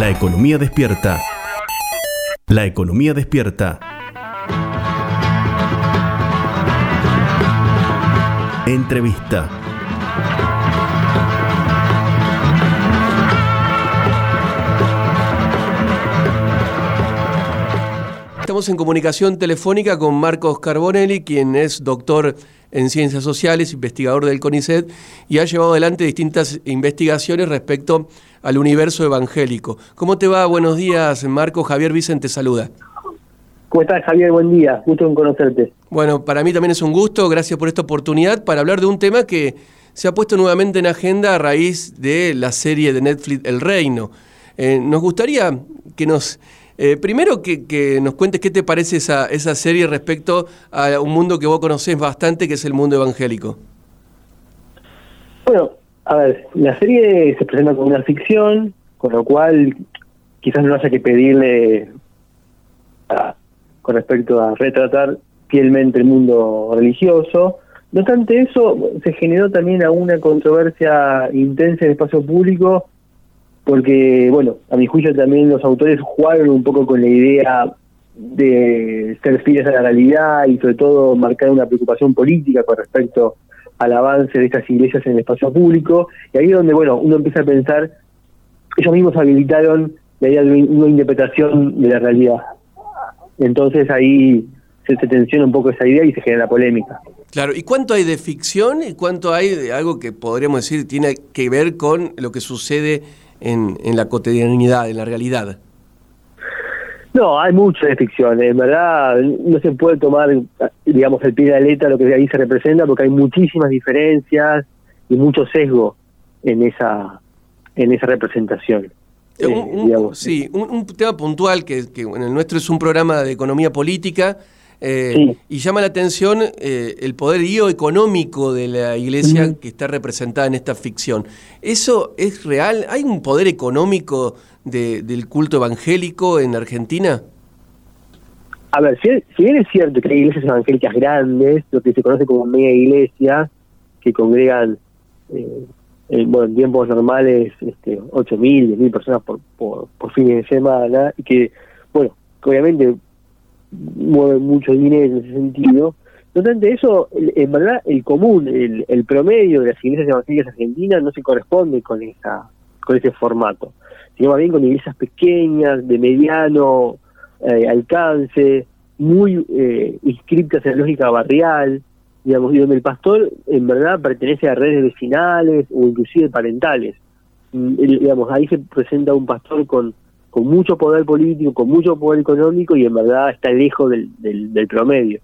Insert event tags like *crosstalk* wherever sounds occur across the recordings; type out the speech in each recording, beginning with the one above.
La economía despierta. La economía despierta. Entrevista. Estamos en comunicación telefónica con Marcos Carbonelli, quien es doctor en ciencias sociales, investigador del CONICET, y ha llevado adelante distintas investigaciones respecto al universo evangélico. ¿Cómo te va? Buenos días, Marcos. Javier Vicente saluda. ¿Cómo estás, Javier? Buen día. Gusto en conocerte. Bueno, para mí también es un gusto. Gracias por esta oportunidad para hablar de un tema que se ha puesto nuevamente en agenda a raíz de la serie de Netflix El Reino. Eh, nos gustaría que nos eh, primero que, nos cuentes qué te parece esa, esa serie respecto a un mundo que vos conocés bastante, que es el mundo evangélico. Bueno, a ver, la serie se presenta como una ficción, con lo cual quizás no haya que pedirle con respecto a retratar fielmente el mundo religioso. No obstante eso, se generó también una controversia intensa en el espacio público porque, bueno, a mi juicio también los autores jugaron un poco con la idea de ser fieles a la realidad y sobre todo marcar una preocupación política con respecto al avance de estas iglesias en el espacio público. Y ahí es donde, bueno, uno empieza a pensar, ellos mismos habilitaron la idea de una interpretación de la realidad. Entonces ahí se, tensiona un poco esa idea y se genera polémica. Claro, ¿y cuánto hay de ficción y cuánto hay de algo que podríamos decir tiene que ver con lo que sucede en, en la cotidianidad, en la realidad. No, hay mucho de ficción. En verdad, no se puede tomar, digamos, el pie de la letra lo que ahí se representa, porque hay muchísimas diferencias y mucho sesgo en esa en esa representación. Eh, eh, sí, un, tema puntual que, que en el nuestro es un programa de economía política eh, y llama la atención eh, el poderío económico de la iglesia que está representada en esta ficción. ¿Eso es real? ¿Hay un poder económico del culto evangélico en Argentina? A ver, si, bien es cierto que hay iglesias evangélicas grandes, lo que se conoce como mega iglesias, que congregan eh, en, bueno, tiempos normales este, 8.000, 10.000 personas por, por, por fines de semana, y que, bueno, obviamente mueven mucho dinero en ese sentido. No obstante eso, en verdad el común, el, el promedio de las iglesias evangélicas argentinas no se corresponde con esa con ese formato, sino más bien con iglesias pequeñas, de mediano eh, alcance, muy eh, inscriptas en la lógica barrial, digamos, y donde el pastor en verdad pertenece a redes vecinales o inclusive parentales. Mm, digamos, ahí se presenta un pastor con con mucho poder político, con mucho poder económico y en verdad está lejos del, del, promedio.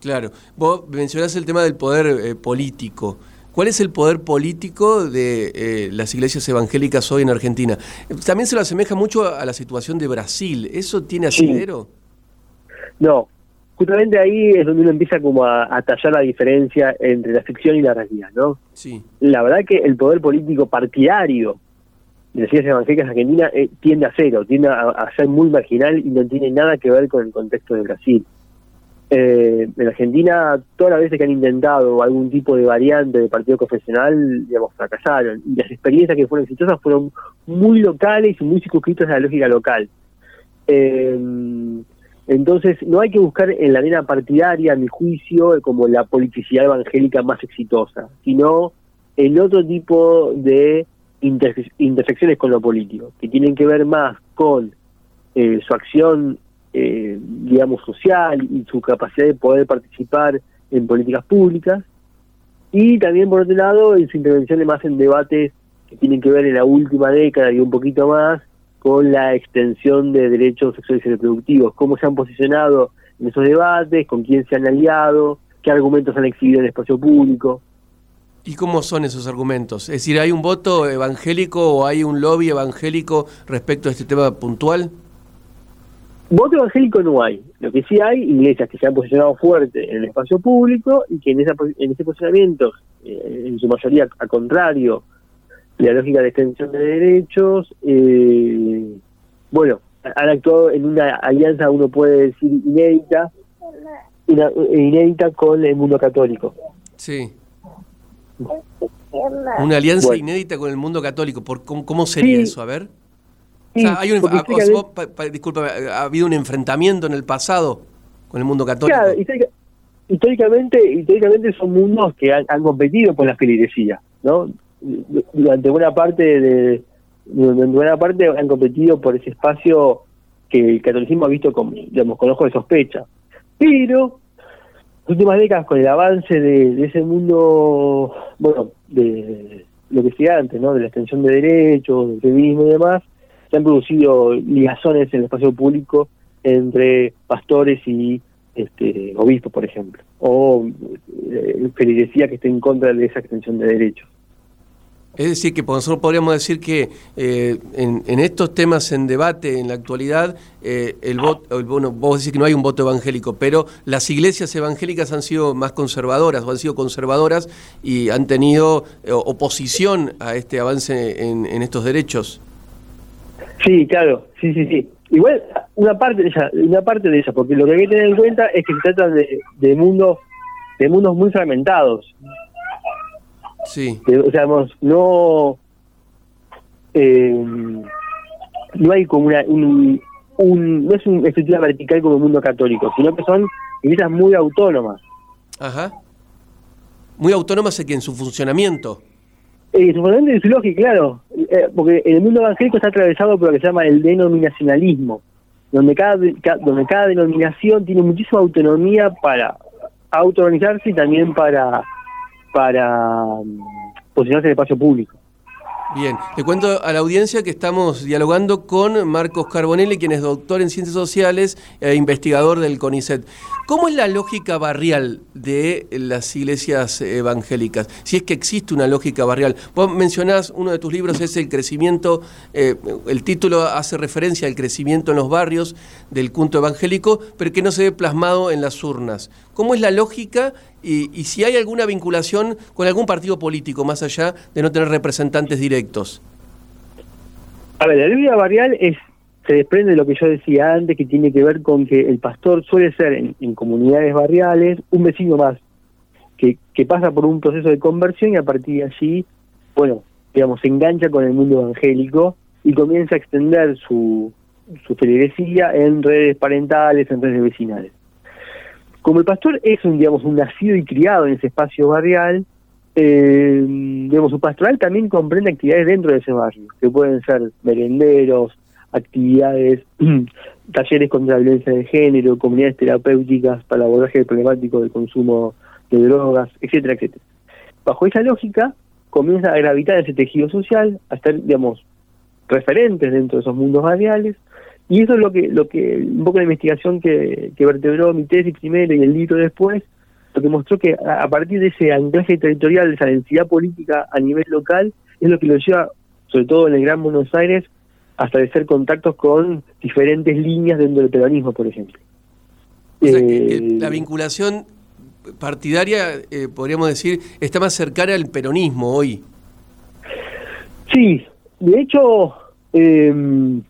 Claro, vos mencionás el tema del poder eh, político. ¿Cuál es el poder político de eh, las iglesias evangélicas hoy en Argentina? También se lo asemeja mucho a la situación de Brasil. ¿Eso tiene asidero? No, justamente ahí es donde uno empieza como a, a, tallar la diferencia entre la ficción y la realidad, ¿no? Sí. La verdad que el poder político partidario de las iglesias evangélicas argentinas eh, tiende a cero, tiende a, ser muy marginal y no tiene nada que ver con el contexto de Brasil. Eh, en Argentina, todas las veces que han intentado algún tipo de variante de partido confesional, digamos, fracasaron. Y las experiencias que fueron exitosas fueron muy locales y muy circunscritas a la lógica local. Eh, entonces, no hay que buscar en la arena partidaria, a mi juicio, como la politicidad evangélica más exitosa, sino el otro tipo de intersecciones con lo político, que tienen que ver más con eh, su acción, eh, digamos, social y su capacidad de poder participar en políticas públicas, y también, por otro lado, en su intervención más en debates que tienen que ver en la última década y un poquito más con la extensión de derechos sexuales y reproductivos, cómo se han posicionado en esos debates, con quién se han aliado, qué argumentos han exhibido en el espacio público. ¿Y cómo son esos argumentos? Es decir, ¿hay un voto evangélico o hay un lobby evangélico respecto a este tema puntual? Voto evangélico no hay. Lo que sí hay, iglesias que se han posicionado fuerte en el espacio público y que en, esa, en ese posicionamiento, eh, en su mayoría a contrario de la lógica de extensión de derechos, eh, bueno, han actuado en una alianza, uno puede decir, inédita, inédita con el mundo católico. Sí. Una alianza inédita con el mundo católico. ¿Por, cómo, sería eso? A ver. hay un, disculpa, ¿ha habido un enfrentamiento en el pasado con el mundo católico? Claro, históricamente, históricamente son mundos que han, competido con la feligresía, ¿no? Durante buena parte de durante buena parte han competido por ese espacio que el catolicismo ha visto con, digamos, con ojos de sospecha. Pero últimas décadas, con el avance de, ese mundo, bueno, de lo que decía antes, ¿no? de la extensión de derechos, del feminismo y demás, se han producido ligazones en el espacio público entre pastores y este, obispos, por ejemplo, o eh, feligresía que esté en contra de esa extensión de derechos. Es decir, que nosotros podríamos decir que eh, en, estos temas en debate en la actualidad, eh, el voto, bueno, vos decís que no hay un voto evangélico, pero las iglesias evangélicas han sido más conservadoras o han sido conservadoras y han tenido eh, oposición a este avance en, estos derechos. Sí, claro, sí, sí, sí. Igual una parte de ella, una parte de ella, porque lo que hay que tener en cuenta es que se trata de, de mundos, de mundos muy fragmentados. Sí. o sea, no. Eh, no hay como una. Un, no es una estructura vertical como el mundo católico, sino que son iglesias muy autónomas. Ajá. Muy autónomas en su funcionamiento. Eh, su funcionamiento y su lógica, claro. Eh, porque el mundo evangélico está atravesado por lo que se llama el denominacionalismo, donde cada, donde cada denominación tiene muchísima autonomía para autoorganizarse y también para para mm, posicionarse en el espacio público. Bien, le cuento a la audiencia que estamos dialogando con Marcos Carbonelli, quien es doctor en ciencias sociales e investigador del CONICET. ¿Cómo es la lógica barrial de las iglesias evangélicas? Si es que existe una lógica barrial. Vos mencionás, uno de tus libros es el crecimiento, eh, el título hace referencia al crecimiento en los barrios del culto evangélico, pero que no se ve plasmado en las urnas. ¿Cómo es la lógica y, si hay alguna vinculación con algún partido político, más allá de no tener representantes directos. A ver, la línea barrial es se desprende de lo que yo decía antes, que tiene que ver con que el pastor suele ser en, comunidades barriales un vecino más, que, que, pasa por un proceso de conversión y a partir de allí, bueno, digamos, se engancha con el mundo evangélico y comienza a extender su, su feligresía en redes parentales, en redes vecinales. Como el pastor es un, digamos, un nacido y criado en ese espacio barrial, eh, digamos, su pastoral también comprende actividades dentro de ese barrio, que pueden ser merenderos, actividades, *clears throat* talleres contra la violencia de género, comunidades terapéuticas para el abordaje problemático del consumo de drogas, etcétera, etcétera. Bajo esa lógica, comienza a gravitar ese tejido social, a estar, digamos, referentes dentro de esos mundos barriales, y eso es lo que, lo que un poco la investigación que, que vertebró mi tesis primero y el libro después, lo que mostró que a, partir de ese anclaje territorial, de esa densidad política a nivel local, es lo que lo lleva, sobre todo en el Gran Buenos Aires, a establecer contactos con diferentes líneas dentro del peronismo, por ejemplo. Eh, la vinculación partidaria, eh, podríamos decir, está más cercana al peronismo hoy. Sí, de hecho, eh,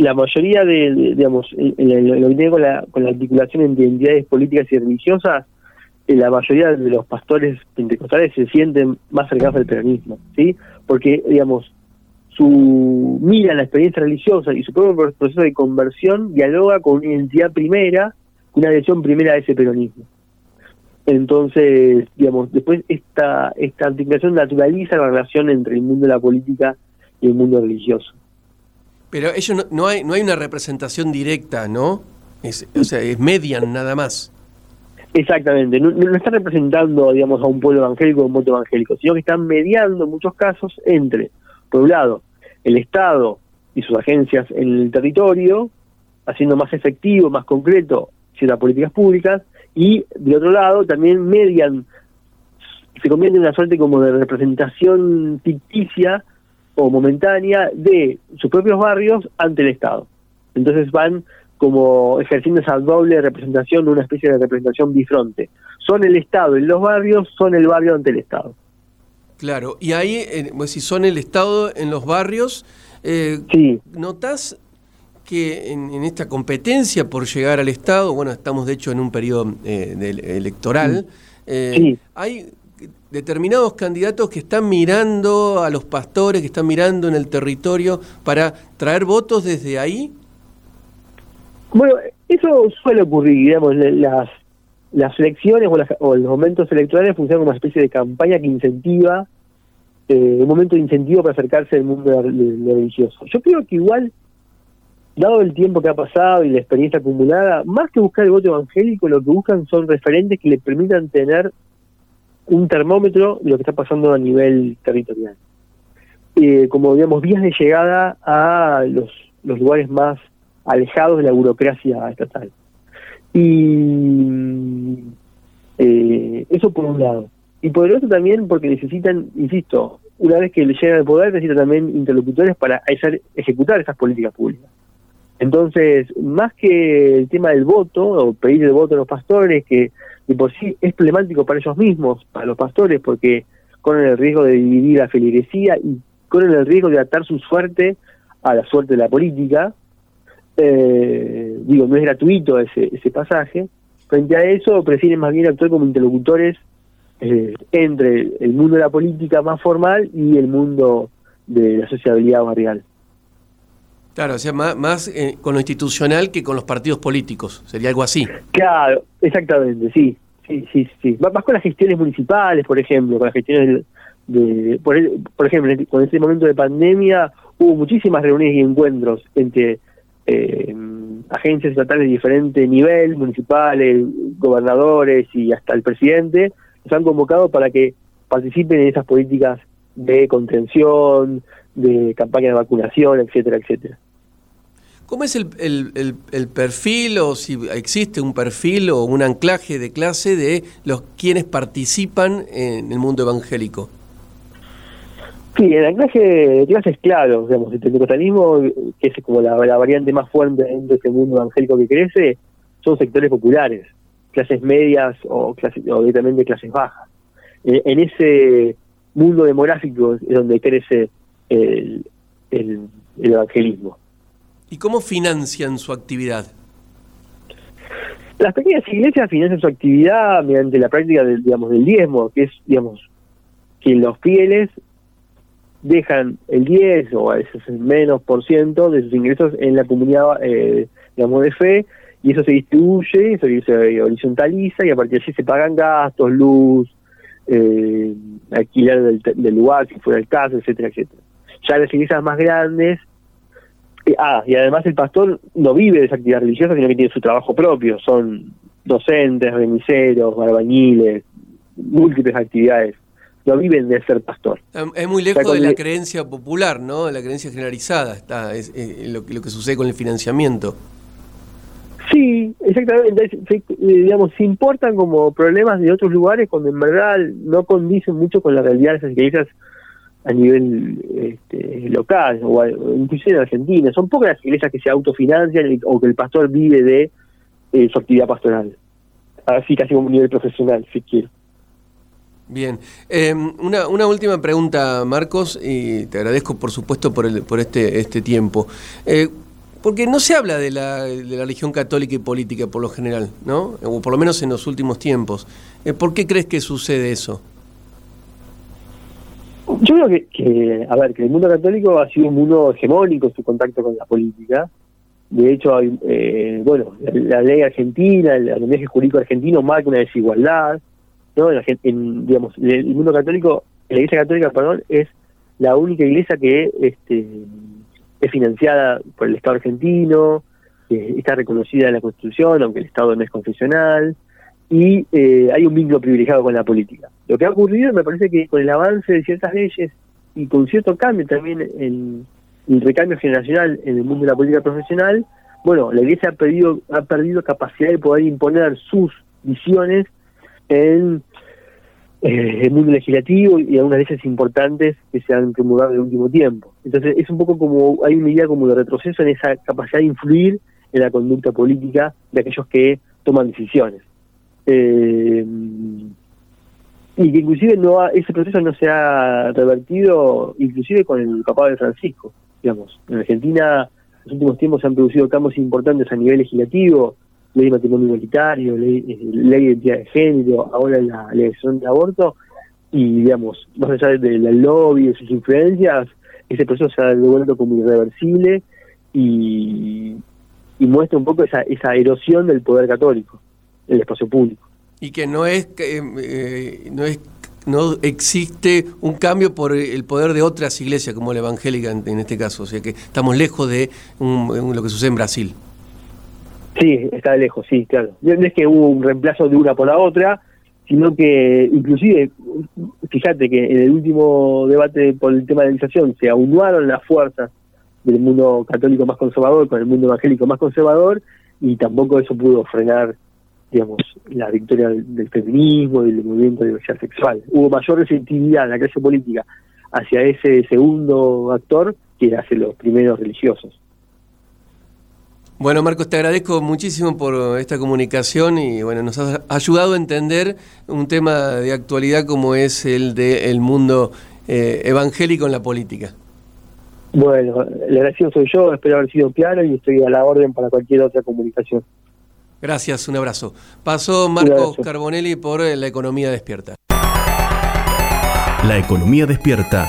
la mayoría de, digamos, lo que tiene con la, con la articulación entre identidades políticas y religiosas, eh, la mayoría de los pastores pentecostales se sienten más cercanos al peronismo, ¿sí? Porque, digamos, su mira la experiencia religiosa y su propio proceso de conversión dialoga con una identidad primera, una adhesión primera a ese peronismo. Entonces, digamos, después esta, esta articulación naturaliza la relación entre el mundo de la política y el mundo religioso. Pero ellos no, hay no hay una representación directa, ¿no? Es, o sea, es median nada más. Exactamente, no, no están representando, digamos, a un pueblo evangélico o un voto evangélico, sino que están mediando en muchos casos entre, por un lado, el Estado y sus agencias en el territorio, haciendo más efectivo, más concreto ciertas políticas públicas, y de otro lado también median, se convierte en una suerte como de representación ficticia o momentánea de sus propios barrios ante el Estado. Entonces van como ejerciendo esa doble representación, una especie de representación bifronte. Son el Estado en los barrios, son el barrio ante el Estado. Claro, y ahí, eh, pues, si son el Estado en los barrios, eh, ¿notás que en, esta competencia por llegar al Estado, bueno, estamos de hecho en un periodo eh, electoral, eh, hay determinados candidatos que están mirando a los pastores, que están mirando en el territorio para traer votos desde ahí? Bueno, eso suele ocurrir, digamos, las, las elecciones o, los momentos electorales funcionan como una especie de campaña que incentiva, eh, un momento de incentivo para acercarse al mundo religioso. Yo creo que igual, dado el tiempo que ha pasado y la experiencia acumulada, más que buscar el voto evangélico, lo que buscan son referentes que les permitan tener un termómetro de lo que está pasando a nivel territorial. Eh, como digamos, vías de llegada a los, los lugares más alejados de la burocracia estatal. Y eh, eso por un lado. Y por el otro también porque necesitan, insisto, una vez que le llegan al poder, necesitan también interlocutores para ejecutar esas políticas públicas. Entonces, más que el tema del voto, o pedir el voto a los pastores, que de por sí es problemático para ellos mismos, para los pastores, porque corren el riesgo de dividir la feligresía y corren el riesgo de atar su suerte a la suerte de la política, eh, digo, no es gratuito ese, ese pasaje. Frente a eso, prefieren más bien actuar como interlocutores eh, entre el mundo de la política más formal y el mundo de la sociabilidad barrial. Claro, o sea, más, eh, con lo institucional que con los partidos políticos, sería algo así. Claro, exactamente, sí, sí, sí, sí. Más con las gestiones municipales, por ejemplo, con las gestiones de, por, por ejemplo, con este momento de pandemia hubo muchísimas reuniones y encuentros entre eh, agencias estatales de diferente nivel, municipales, gobernadores y hasta el presidente, nos han convocado para que participen en esas políticas de contención, de campaña de vacunación, etcétera, etcétera. ¿Cómo es el, perfil o si existe un perfil o un anclaje de clase de los quienes participan en el mundo evangélico? Sí, el anclaje de clases claro, digamos, el pentecostalismo, que es como la, variante más fuerte dentro de este mundo evangélico que crece, son sectores populares, clases medias o, clases, o directamente clases bajas. Eh, en ese mundo demográfico es donde crece el, evangelismo. ¿Y cómo financian su actividad? Las pequeñas iglesias financian su actividad mediante la práctica del, digamos, del diezmo, que es, digamos, que los fieles dejan el 10 o a veces el menos por ciento de sus ingresos en la comunidad, eh, digamos, de fe, y eso se distribuye, eso se horizontaliza, y a partir de allí se pagan gastos, luz, eh, alquiler del, lugar, si fuera el caso, etcétera, etcétera. Ya las iglesias más grandes, ah, y además el pastor no vive de esa actividad religiosa, sino que tiene su trabajo propio, son docentes, remiseros, albañiles, múltiples actividades no viven de ser pastor. Es muy lejos de la creencia popular, ¿no? De la creencia generalizada, está es, lo, lo, que sucede con el financiamiento. Sí, exactamente. Se, digamos, se importan como problemas de otros lugares cuando en verdad no condicen mucho con la realidad de esas iglesias a nivel este, local o inclusive en Argentina. Son pocas las iglesias que se autofinancian o que el pastor vive de eh, su actividad pastoral. Así casi como un nivel profesional, si quiero. Bien, em, una, una, última pregunta, Marcos, y te agradezco por supuesto por, el, por este, este tiempo. Eh, porque no se habla de la, de la religión católica y política por lo general, ¿no? O por lo menos en los últimos tiempos. Eh, ¿Por qué crees que sucede eso? Yo creo que, a ver, que el mundo católico ha sido un mundo hegemónico en su contacto con la política. De hecho, hay, eh, bueno, la, ley argentina, el lenguaje jurídico argentino marca una desigualdad ¿no? En, digamos, el mundo católico, la Iglesia Católica, perdón, es la única iglesia que este, es financiada por el Estado argentino, está reconocida en la Constitución, aunque el Estado no es confesional, y eh, hay un vínculo privilegiado con la política. Lo que ha ocurrido me parece que con el avance de ciertas leyes y con cierto cambio también en el recambio generacional en el mundo de la política profesional, bueno, la Iglesia ha perdido, ha perdido capacidad de poder imponer sus visiones en eh, el mundo legislativo y algunas leyes importantes que se han promulgado en el último tiempo. Entonces es un poco como, hay una idea como de retroceso en esa capacidad de influir en la conducta política de aquellos que toman decisiones. Eh, y que inclusive no ese proceso no se ha revertido inclusive con el papado de Francisco. Digamos, en Argentina en los últimos tiempos se han producido cambios importantes a nivel legislativo, ley de matrimonio igualitario, ley, eh, ley de identidad de género, ahora la elección de aborto, y digamos, más allá del lobby, de sus influencias, ese proceso se ha devuelto como irreversible y, y muestra un poco esa, esa erosión del poder católico el espacio público. Y que no es, eh, no es no existe un cambio por el poder de otras iglesias como la evangélica en, este caso, o sea que estamos lejos de lo que sucede en Brasil. Sí, está lejos, sí, claro. No es que hubo un reemplazo de una por la otra, sino que inclusive, fíjate que en el último debate por el tema de la legislación se aunaron las fuerzas del mundo católico más conservador con el mundo evangélico más conservador y tampoco eso pudo frenar digamos, la victoria del, feminismo y del movimiento de diversidad sexual. Hubo mayor receptividad en la clase política hacia ese segundo actor que hacia los primeros religiosos. Bueno, Marcos, te agradezco muchísimo por esta comunicación y bueno, nos has ayudado a entender un tema de actualidad como es el del mundo eh, evangélico en la política. Bueno, el agradecido soy yo, espero haber sido claro y estoy a la orden para cualquier otra comunicación. Gracias, un abrazo. Pasó Marcos Carbonelli por La Economía Despierta. La Economía Despierta